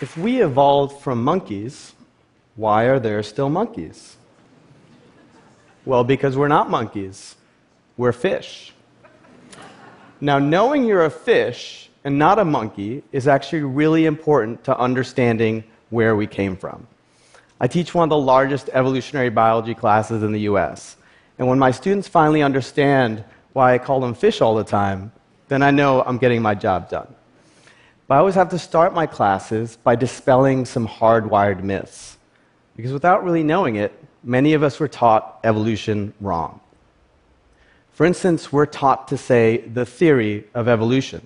If we evolved from monkeys, why are there still monkeys? Well, because we're not monkeys, we're fish. Now, knowing you're a fish and not a monkey is actually really important to understanding where we came from. I teach one of the largest evolutionary biology classes in the US. And when my students finally understand why I call them fish all the time, then I know I'm getting my job done. But I always have to start my classes by dispelling some hardwired myths. Because without really knowing it, many of us were taught evolution wrong. For instance, we're taught to say the theory of evolution.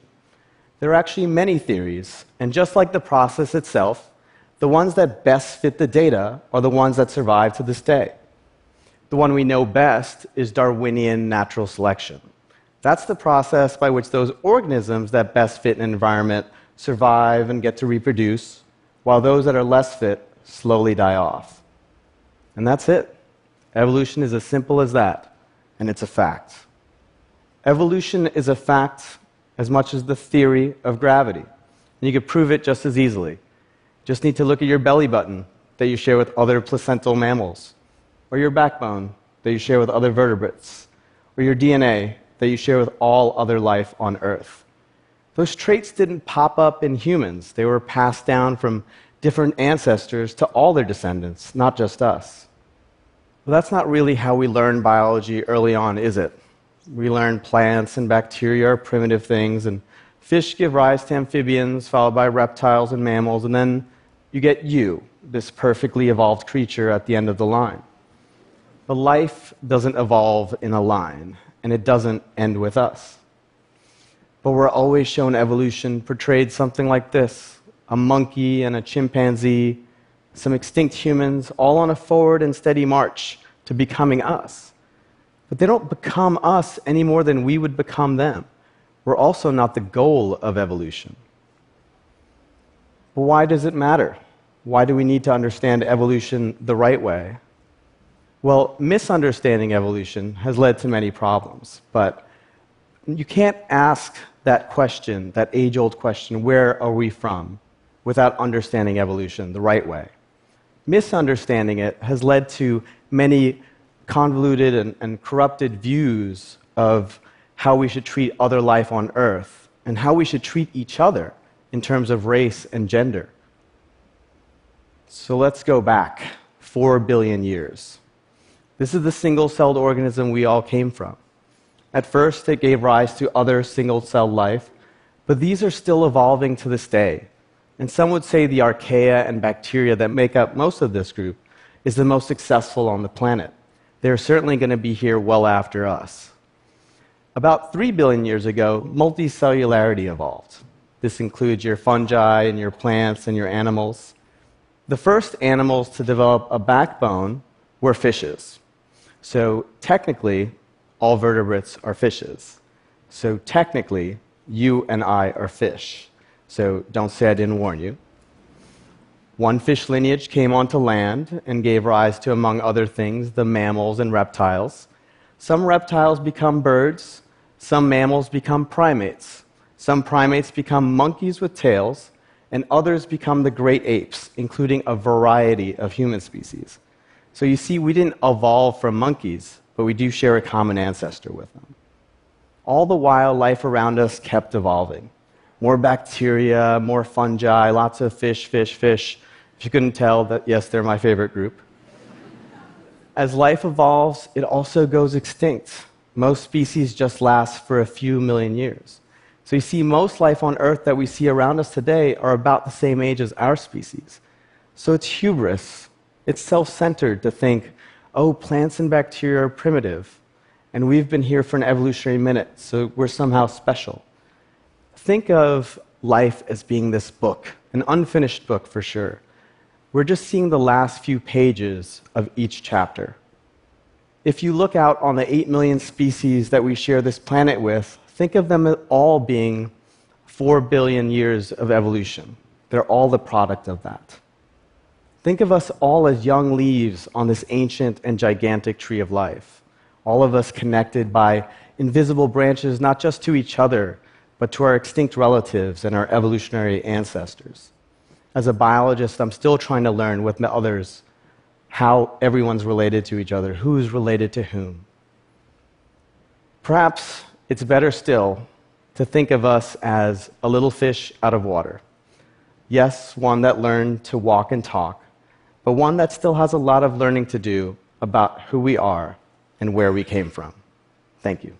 There are actually many theories, and just like the process itself, the ones that best fit the data are the ones that survive to this day. The one we know best is Darwinian natural selection. That's the process by which those organisms that best fit an environment survive and get to reproduce, while those that are less fit slowly die off. And that's it. Evolution is as simple as that, and it's a fact. Evolution is a fact as much as the theory of gravity. And you could prove it just as easily. Just need to look at your belly button that you share with other placental mammals, or your backbone that you share with other vertebrates, or your DNA that you share with all other life on Earth. Those traits didn't pop up in humans, they were passed down from different ancestors to all their descendants, not just us. But that's not really how we learn biology early on, is it? We learn plants and bacteria are primitive things, and fish give rise to amphibians, followed by reptiles and mammals, and then you get you, this perfectly evolved creature at the end of the line. But life doesn't evolve in a line, and it doesn't end with us but we're always shown evolution portrayed something like this a monkey and a chimpanzee, some extinct humans, all on a forward and steady march to becoming us. But they don't become us any more than we would become them. We're also not the goal of evolution. But why does it matter? Why do we need to understand evolution the right way? Well, misunderstanding evolution has led to many problems, but you can't ask that question, that age old question, where are we from, without understanding evolution the right way. Misunderstanding it has led to many convoluted and, and, corrupted views of how we should treat other life on Earth and how we should treat each other in terms of race and gender. So let's go back four billion years. This is the single celled organism we all came from. At first, it gave rise to other single cell life, but these are still evolving to this day. And some would say the archaea and bacteria that make up most of this group is the most successful on the planet. They're certainly going to be here well after us. About 3 billion years ago, multicellularity evolved. This includes your fungi and your plants and your animals. The first animals to develop a backbone were fishes. So, technically, all vertebrates are fishes. So technically, you and I are fish. So don't say I didn't warn you. One fish lineage came onto land and gave rise to, among other things, the mammals and reptiles. Some reptiles become birds, some mammals become primates, some primates become monkeys with tails, and others become the great apes, including a variety of human species. So you see, we didn't evolve from monkeys, but we do share a common ancestor with them. All the while, life around us kept evolving. More bacteria, more fungi, lots of fish, fish, fish. If you couldn't tell, that yes, they're my favorite group. As life evolves, it also goes extinct. Most species just last for a few million years. So you see, most life on Earth that we see around us today are about the same age as our species. So it's hubris. It's self centered to think oh, plants and bacteria are primitive, and we've been here for an evolutionary minute, so we're somehow special. Think of life as being this book, an unfinished book for sure. We're just seeing the last few pages of each chapter. If you look out on the 8 million species that we share this planet with, think of them all being 4 billion years of evolution. They're all the product of that. Think of us all as young leaves on this ancient and gigantic tree of life, all of us connected by invisible branches, not just to each other, but to our extinct relatives and our evolutionary ancestors. As a biologist, I'm still trying to learn with others how everyone's related to each other, who's related to whom. Perhaps it's better still to think of us as a little fish out of water. Yes, one that learned to walk and talk, but one that still has a lot of learning to do about who we are and where we came from. Thank you.